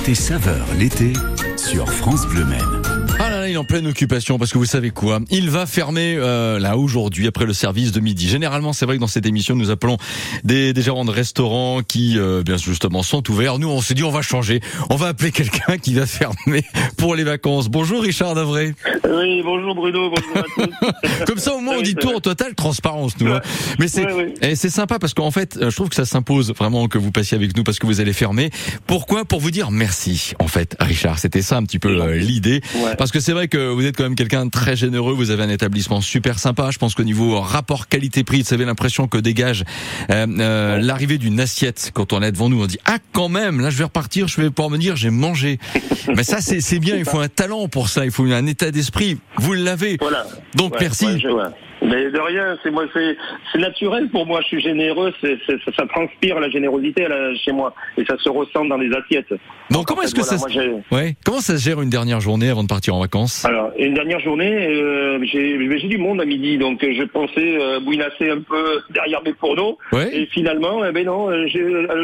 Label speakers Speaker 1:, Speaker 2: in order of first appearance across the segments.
Speaker 1: Côté saveur l'été sur France Bleu.
Speaker 2: Il est en pleine occupation parce que vous savez quoi Il va fermer euh, là aujourd'hui après le service de midi. Généralement, c'est vrai que dans cette émission, nous appelons des, des gérants de restaurants qui, euh, bien justement, sont ouverts. Nous, on s'est dit, on va changer. On va appeler quelqu'un qui va fermer pour les vacances. Bonjour Richard Davray.
Speaker 3: Oui, bonjour Bruno, bonjour à tous.
Speaker 2: Comme ça, au moins, on dit tout
Speaker 3: vrai.
Speaker 2: en total transparence, nous. hein. Mais c'est
Speaker 3: Ouais, ouais.
Speaker 2: et c'est sympa parce qu'en fait, euh, je trouve que ça s'impose vraiment que vous passiez avec nous parce que vous allez fermer. Pourquoi? Pour vous dire merci, en fait, Richard. C'était ça un petit peu euh, l'idée.
Speaker 3: Ouais.
Speaker 2: Parce que c'est vrai que vous êtes quand même quelqu'un de très généreux. Vous avez un établissement super sympa. Je pense qu'au niveau rapport qualité-prix, vous avez l'impression que dégage euh, euh, l'arrivée d'une assiette quand on est devant nous. On dit ah quand même, là je vais repartir, je vais pouvoir me dire j'ai mangé. Mais ça c'est bien. Il faut un talent pour ça. Il faut un état d'esprit. Vous l'avez.
Speaker 3: Voilà.
Speaker 2: Donc
Speaker 3: Ouais,
Speaker 2: merci.
Speaker 3: ouais, je- ouais. Mais de rien, c'est moi, c'est c'est naturel pour moi. Je suis généreux, ça, ça transpire la générosité là, chez moi et ça se ressent dans les assiettes.
Speaker 2: Bon, comment
Speaker 3: En
Speaker 2: est-ce que
Speaker 3: voilà,
Speaker 2: ça se... Ouais. Comment ça se gère une dernière journée avant de partir en vacances?
Speaker 3: Alors, une dernière journée, euh, j'ai j'ai du monde à midi, donc euh, je pensais euh, bouinasser un peu derrière mes fourneaux.
Speaker 2: Ouais.
Speaker 3: Et finalement, eh ben non, euh,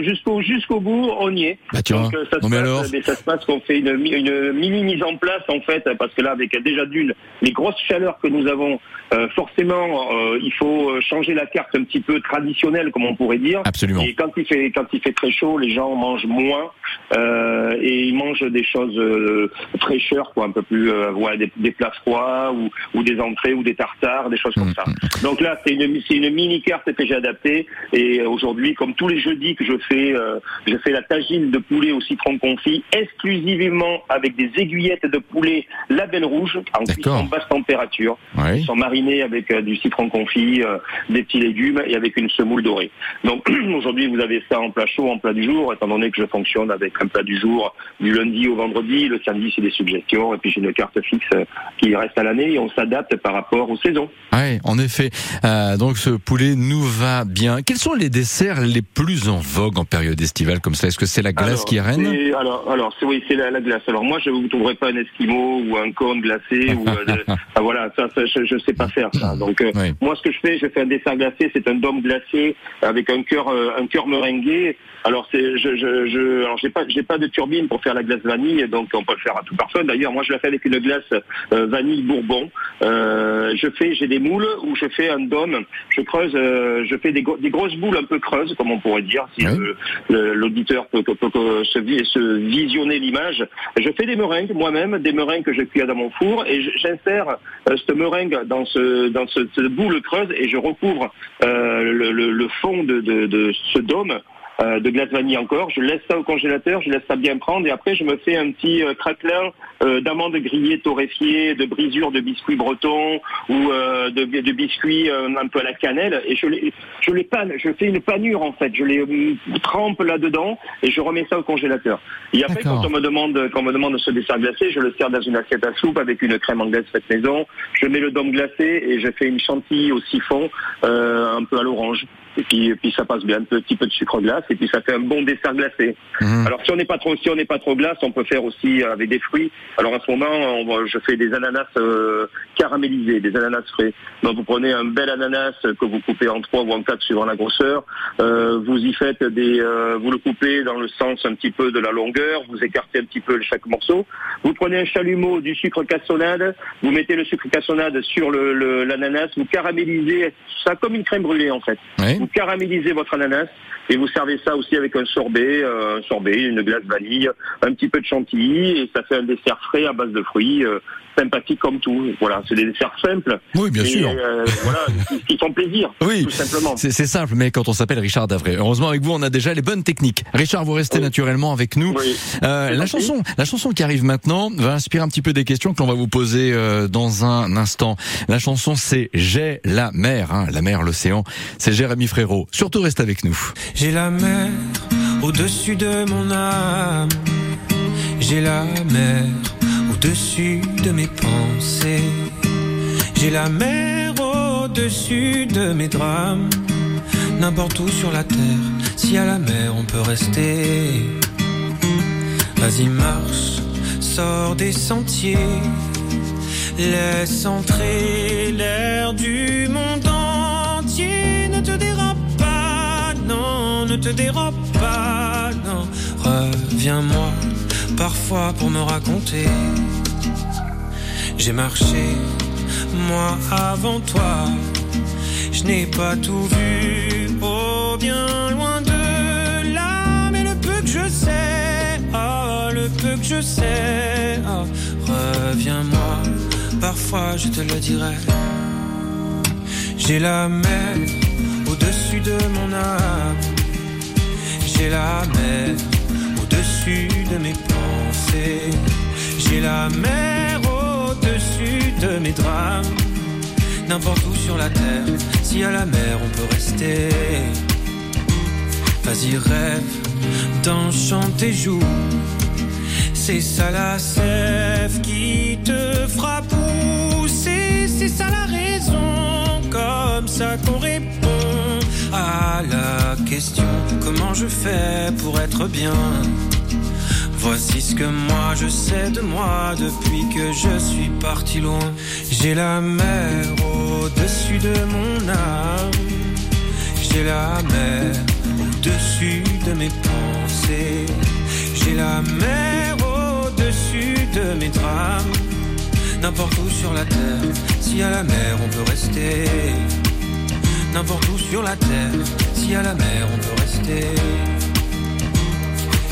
Speaker 3: jusqu'au jusqu'au bout, on y est.
Speaker 2: Bah tu.
Speaker 3: Donc ça, se
Speaker 2: Non mais
Speaker 3: passe,
Speaker 2: alors
Speaker 3: mais ça se passe qu'on fait une, mi- une mini mise en place en fait, parce que là avec déjà d'une les grosses chaleurs que nous avons, euh, forcément euh, il faut euh, changer la carte un petit peu traditionnelle comme on pourrait dire.
Speaker 2: Absolument.
Speaker 3: Et quand il fait quand il fait très chaud, les gens mangent moins euh, et ils mangent des choses euh, fraîcheurs quoi, un peu plus des, des plats froids ou, ou des entrées ou des tartares, des choses comme
Speaker 2: Mm,
Speaker 3: ça. Donc là c'est une c'est une mini carte que j'ai adaptée et aujourd'hui comme tous les jeudis que je fais je fais la tagine de poulet au citron confit exclusivement avec des aiguillettes de poulet label rouge en cuisson basse température.
Speaker 2: Ouais.
Speaker 3: Ils sont marinés avec du citron confit, euh, des petits légumes et avec une semoule dorée. Donc aujourd'hui, vous avez ça en plat chaud, en plat du jour, étant donné que je fonctionne avec un plat du jour du lundi au vendredi. Le samedi, c'est des suggestions. Et puis j'ai une carte fixe euh, qui reste à l'année et on s'adapte par rapport aux saisons.
Speaker 2: Ouais, en effet. Euh, donc ce poulet nous va bien. Quels sont les desserts les plus en vogue en période estivale comme ça? Est-ce que c'est la glace
Speaker 3: Alors,
Speaker 2: qui
Speaker 3: c'est- Alors, alors c'est oui, c'est la, la glace. Alors moi, je vous trouverai pas un esquimau ou un cône glacé ou euh, ah, voilà, ça, ça, je, je sais pas faire ça. Donc euh,
Speaker 2: Oui.
Speaker 3: moi, ce que je fais, je fais un dessert glacé. C'est un dôme glacé avec un cœur, euh, un cœur meringué. Alors c'est, je, je, je, alors j'ai pas, j'ai pas de turbine pour faire la glace vanille, donc on peut le faire à tout parfum. D'ailleurs, moi, je la fais avec une glace euh, vanille bourbon. Euh, je fais, j'ai des moules où je fais un dôme. Je creuse, euh, je fais des, gros- des grosses boules un peu creuses, comme on pourrait dire, si
Speaker 2: Oui.
Speaker 3: l'auditeur peut, peut- peut- peut se, vi- se visionner l'image. Je fais des meringues moi-même, des meringues que je cuis dans mon four, et j'insère euh, cette meringue dans ce dans ce, cette boule creuse et je recouvre euh, le, le- le fond de ce dôme. Euh, de glace vanille encore, je laisse ça au congélateur, je laisse ça bien prendre et après je me fais un petit euh, craquelin euh, d'amandes grillées torréfiées, de brisures de biscuits bretons ou euh, de, de biscuits un peu à la cannelle et je les je les panne, je fais une panure en fait, je les trempe là-dedans et je remets ça au congélateur. Et après quand on me demande quand on me demande ce dessert glacé, je le sers dans une assiette à soupe avec une crème anglaise faite maison. Je mets le dôme glacé et je fais une chantilly au siphon un peu à l'orange. Et puis, et puis ça passe bien, un petit peu de sucre glace et puis ça fait un bon dessert glacé.
Speaker 2: Mhm.
Speaker 3: Alors si on n'est pas trop si on n'est pas trop glace, on peut faire aussi euh, avec des fruits. Alors à ce moment, on je fais des ananas euh, caramélisés, des ananas frais. Donc vous prenez un bel ananas que vous coupez en trois ou en quatre suivant la grosseur. Euh, vous y faites des, euh, vous le coupez dans le sens un petit peu de la longueur. Vous écartez un petit peu chaque morceau. Vous prenez un chalumeau, du sucre cassonade. Vous mettez le sucre cassonade sur le- le- l'ananas. vous caramélisez ça comme une crème brûlée en fait. Vous caramélisez votre ananas et vous servez ça aussi avec un sorbet, euh, un sorbet, une glace vanille, un petit peu de chantilly et ça fait un dessert frais à base de fruits, sympathique comme tout. Voilà, c'est des desserts simples.
Speaker 2: Oui, bien
Speaker 3: et,
Speaker 2: sûr.
Speaker 3: euh, voilà, qui, qui font plaisir.
Speaker 2: Oui,
Speaker 3: tout simplement.
Speaker 2: c'est c'est simple, mais quand on s'appelle Richard Davray, heureusement avec vous, on a déjà les bonnes techniques. Richard, vous restez
Speaker 3: Oui.
Speaker 2: naturellement avec nous.
Speaker 3: Oui.
Speaker 2: Euh, la chanson, la chanson qui arrive maintenant va inspirer un petit peu des questions que l'on va vous poser euh, dans un instant. La chanson, c'est J'ai la mer, hein, la mer, l'océan. C'est Jérémy Frérot. Surtout, reste avec nous.
Speaker 4: J'ai la mer au-dessus de mon âme. J'ai la mer au-dessus de mes pensées. J'ai la mer au-dessus de mes drames. N'importe où sur la terre, y a la mer, on peut rester. Vas-y, marche, sors des sentiers. Laisse entrer l'air du monde entier. Ne te dérobe pas, non, ne te dérobe pas, non. Reviens-moi, parfois pour me raconter. J'ai marché, moi avant toi, je n'ai pas tout vu, oh bien loin de là, mais le peu que je sais, oh le peu que je sais, oh, reviens-moi, parfois je te le dirai. J'ai la mer au-dessus de mon âme, j'ai la mer de mes pensées, j'ai la mer au-dessus de mes drames. N'importe où sur la terre, si à la mer on peut rester. Vas-y, rêve d'enchanter joue. C'est ça la sève qui te fera pousser. C'est ça la raison, comme ça qu'on répond à la question comment je fais pour être bien? Voici ce que moi je sais de moi depuis que je suis parti loin. J'ai la mer au-dessus de mon âme. J'ai la mer au-dessus de mes pensées. J'ai la mer au-dessus de mes drames. N'importe où sur la terre, si à la mer on peut rester. N'importe où sur la terre, si à la mer on peut rester.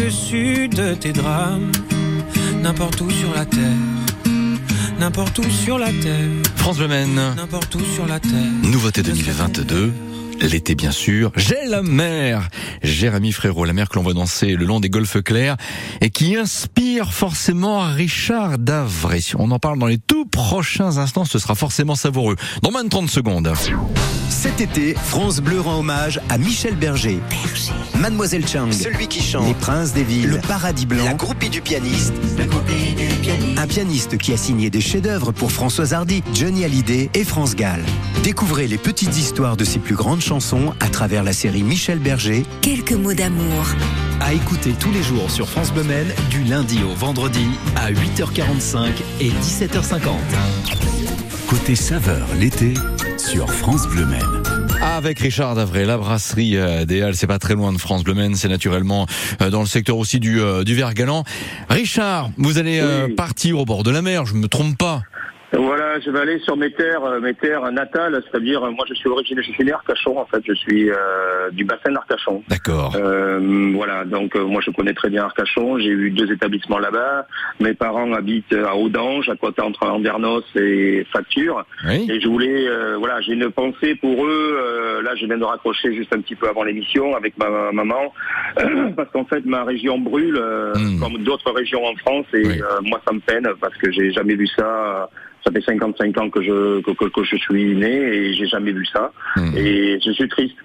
Speaker 4: au-dessus de tes drames. N'importe où sur la terre. N'importe où sur la terre.
Speaker 2: France Le Maine.
Speaker 4: N'importe où sur la terre.
Speaker 2: Nouveauté 2022. L'été bien sûr, j'ai la mer. Jérémy Frérot, la mer que l'on voit danser le long des golfes clairs et qui inspire forcément Richard Davray. On en parle dans les tout prochains instants, ce sera forcément savoureux. Dans moins de 30 secondes.
Speaker 5: Cet été, France Bleu rend hommage à Michel Berger. Mademoiselle Chang,
Speaker 6: Celui qui chante.
Speaker 5: Les Princes des Villes,
Speaker 6: Le
Speaker 5: Paradis Blanc,
Speaker 6: La groupie du pianiste.
Speaker 5: un pianiste qui a signé des chefs-d'œuvre pour Françoise Hardy, Johnny Hallyday et France Gall. Découvrez les petites histoires de ses plus grandes chansons à travers la série Michel Berger,
Speaker 7: Quelques mots d'amour.
Speaker 8: À écouter tous les jours sur France Bleu du lundi au vendredi à 8h45 et 17h50.
Speaker 1: Côté saveur l'été sur France Bleu Maine.
Speaker 2: Avec Richard Davray, la brasserie euh, des Halles, c'est pas très loin de France Bleu Maine, c'est naturellement euh, dans le secteur aussi du, euh, du verre galant. Richard, vous allez
Speaker 3: Oui.
Speaker 2: partir au bord de la mer, je me trompe pas.
Speaker 3: Voilà, je vais aller sur mes terres, euh, mes terres natales, c'est-à-dire euh, moi je suis originaire, je suis né Arcachon en fait, je suis euh, du bassin d'Arcachon.
Speaker 2: D'accord.
Speaker 3: Euh, voilà, donc euh, moi je connais très bien Arcachon, j'ai eu deux établissements là-bas. Mes parents habitent à Audange, à côté entre Andernos et Facture.
Speaker 2: Oui.
Speaker 3: Et je voulais, voilà, j'ai une pensée pour eux. là, je viens de raccrocher juste un petit peu avant l'émission avec ma, ma maman, parce qu'en fait, ma région brûle, euh,
Speaker 2: Mm.
Speaker 3: comme d'autres régions en France, et
Speaker 2: Oui.
Speaker 3: moi, ça me peine parce que j'ai jamais vu ça. Ça fait 55 ans que je que, que- que je suis né et j'ai jamais vu ça.
Speaker 2: Mm.
Speaker 3: Et je suis triste.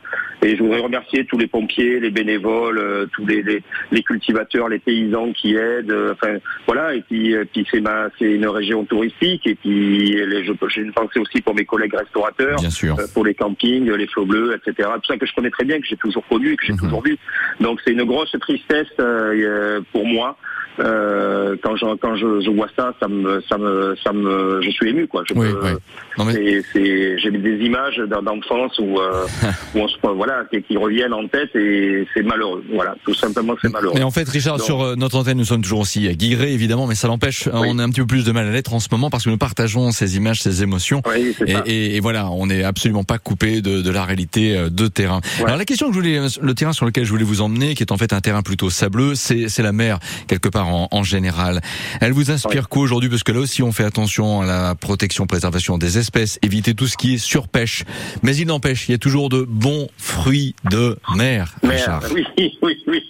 Speaker 3: Et je voudrais remercier tous les pompiers, les bénévoles, euh, tous les, les, les cultivateurs, les paysans qui aident. euh, enfin, voilà. Et puis, euh, puis c'est ma, c'est une région touristique. Et puis, les- je- j'ai une pensée aussi pour mes collègues restaurateurs,
Speaker 2: Bien sûr.
Speaker 3: euh, pour les campings, les flots bleus, etc. Tout ça que je connais très bien, que j'ai toujours connu, et que j'ai
Speaker 2: Mhm.
Speaker 3: toujours vu. Donc, c'est une grosse tristesse euh, pour moi. Euh, quand je quand je, je vois ça, ça me ça me ça me je suis ému quoi. Je
Speaker 2: Oui,
Speaker 3: peux-
Speaker 2: oui. Non mais
Speaker 3: c'est, j'ai des images d'en- d'enfance où, euh, où on se, voilà, qui, qui reviennent en tête et c'est malheureux. Voilà, tout simplement c'est malheureux.
Speaker 2: Mais en fait, Richard, sur euh, notre antenne, nous sommes toujours aussi à Guigré, évidemment, mais ça l'empêche. On a un petit peu plus de mal à l'être en ce moment parce que nous partageons ces images, ces émotions. Et,
Speaker 3: ça.
Speaker 2: et- et voilà, on n'est absolument pas coupé de, de la réalité euh, de terrain.
Speaker 3: Ouais.
Speaker 2: Alors la question que je voulais, le terrain sur lequel je voulais vous emmener, qui est en fait un terrain plutôt sableux, c'est c'est la mer quelque part en, en général. Elle vous inspire quoi aujourd'hui? Parce que là aussi, on fait attention à la protection, préservation des espèces, éviter tout ce qui est surpêche. Mais il n'empêche, il y a toujours de bons fruits de mer, Richard.
Speaker 3: oui, oui, oui.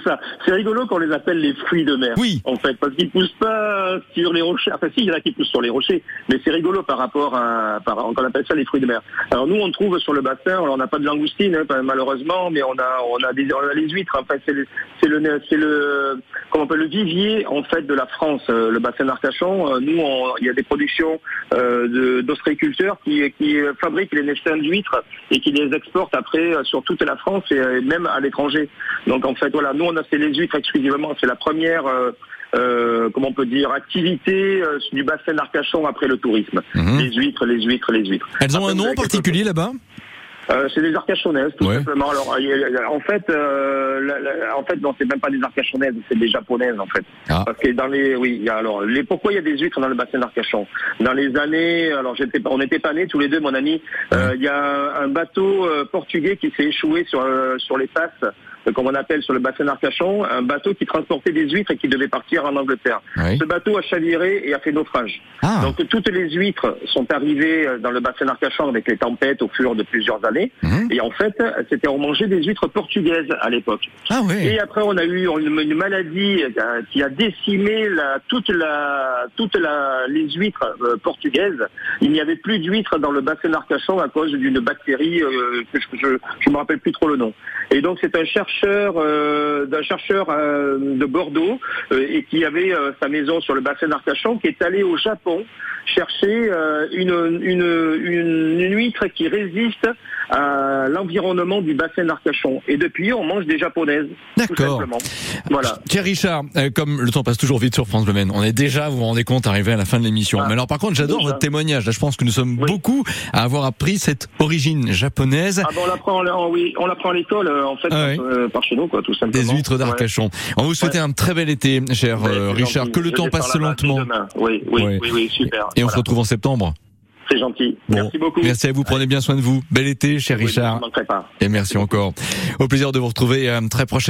Speaker 3: Ce c'est ça. C'est rigolo qu'on les appelle les fruits de mer.
Speaker 2: Oui.
Speaker 3: En fait, parce qu'ils poussent pas sur les rochers. Enfin, si, il y en a qui poussent sur les rochers, mais c'est rigolo par rapport à, par, on appelle ça les fruits de mer. Alors nous, on trouve sur le bassin, alors, on n'a pas de langoustine, hein, malheureusement, mais on a, on a des, on a les huîtres. Enfin, c'est le, c'est le, c'est le, comment on appelle le vivier en fait de la France, euh, le bassin d'Arcachon. Euh, nous, on- il y a des productions euh, d'ostréiculteurs qui, qui fabriquent les nestins d'huîtres et qui les exportent après euh, sur toute la France et euh, même à l'étranger. Donc en fait, voilà, nous on a fait les huîtres exclusivement. C'est la première, euh, euh, comment on peut dire, activité euh, du bassin d'Arcachon après le tourisme.
Speaker 2: Mhm.
Speaker 3: Les huîtres, les huîtres, les huîtres.
Speaker 2: Elles ont
Speaker 3: Après,
Speaker 2: un nom particulier là-bas?
Speaker 3: Euh, c'est des arcachonnaises, tout
Speaker 2: Ouais.
Speaker 3: simplement. Alors, en fait, euh, la- la- en fait, non, c'est même pas des arcachonnaises, c'est des japonaises, en fait.
Speaker 2: Ah.
Speaker 3: Parce que dans les, oui, alors, les, pourquoi il y a des huîtres dans le bassin d'Arcachon? Dans les années, alors j'étais, on n'était pas nés tous les deux, mon ami. euh, Il y a un bateau portugais qui s'est échoué sur sur les passes. Euh, Comme on appelle sur le bassin d'Arcachon, un bateau qui transportait des huîtres et qui devait partir en Angleterre.
Speaker 2: Oui.
Speaker 3: Ce bateau a chaviré et a fait naufrage.
Speaker 2: Ah.
Speaker 3: Donc toutes les huîtres sont arrivées euh, dans le bassin d'Arcachon avec les tempêtes au fur de plusieurs années.
Speaker 2: Mhm.
Speaker 3: Et en fait, c'était on mangeait des huîtres portugaises à l'époque.
Speaker 2: Ah.
Speaker 3: Et après, on a eu une, une maladie euh, qui a décimé la, toute la, toute la, les huîtres euh, portugaises. Il n'y avait plus d'huîtres dans le bassin d'Arcachon à cause d'une bactérie euh, que je, je, je me rappelle plus trop le nom. Et donc, c'est un chercheur, euh, d'un chercheur euh, de Bordeaux euh, et qui avait sa maison sur le bassin d'Arcachon, qui est allé au Japon chercher une, une, une, une huître qui résiste à l'environnement du bassin d'Arcachon. Et depuis, on mange des japonaises.
Speaker 2: D'accord.
Speaker 3: Voilà.
Speaker 2: Cher Richard, comme le temps passe toujours vite sur France Bleu on est déjà, vous vous rendez compte, arrivé à la fin de l'émission.
Speaker 3: Ah,
Speaker 2: Mais alors par contre, j'adore votre témoignage. Là, je pense que nous sommes
Speaker 3: Oui.
Speaker 2: beaucoup à avoir appris cette origine japonaise
Speaker 3: Ah bon, on l'apprend, en- oui, on l'apprend à l'école, en fait,
Speaker 2: Ah oui.
Speaker 3: euh, par chez nous, quoi, tout simplement.
Speaker 2: des huîtres
Speaker 3: Ouais.
Speaker 2: d'Arcachon. On vous souhaite un très bel été, cher
Speaker 3: Ouais,
Speaker 2: euh, Richard.
Speaker 3: gentil.
Speaker 2: Que le
Speaker 3: Je
Speaker 2: temps passe lentement.
Speaker 3: Oui, oui, oui, oui, super.
Speaker 2: Et on se retrouve en septembre.
Speaker 3: C'est gentil.
Speaker 2: Bon,
Speaker 3: Merci beaucoup.
Speaker 2: Merci à vous. Prenez bien soin de vous. Bel été, cher
Speaker 3: Oui, Je
Speaker 2: Richard.
Speaker 3: manquerai pas.
Speaker 2: Et merci encore. Au plaisir de vous retrouver euh, très prochainement.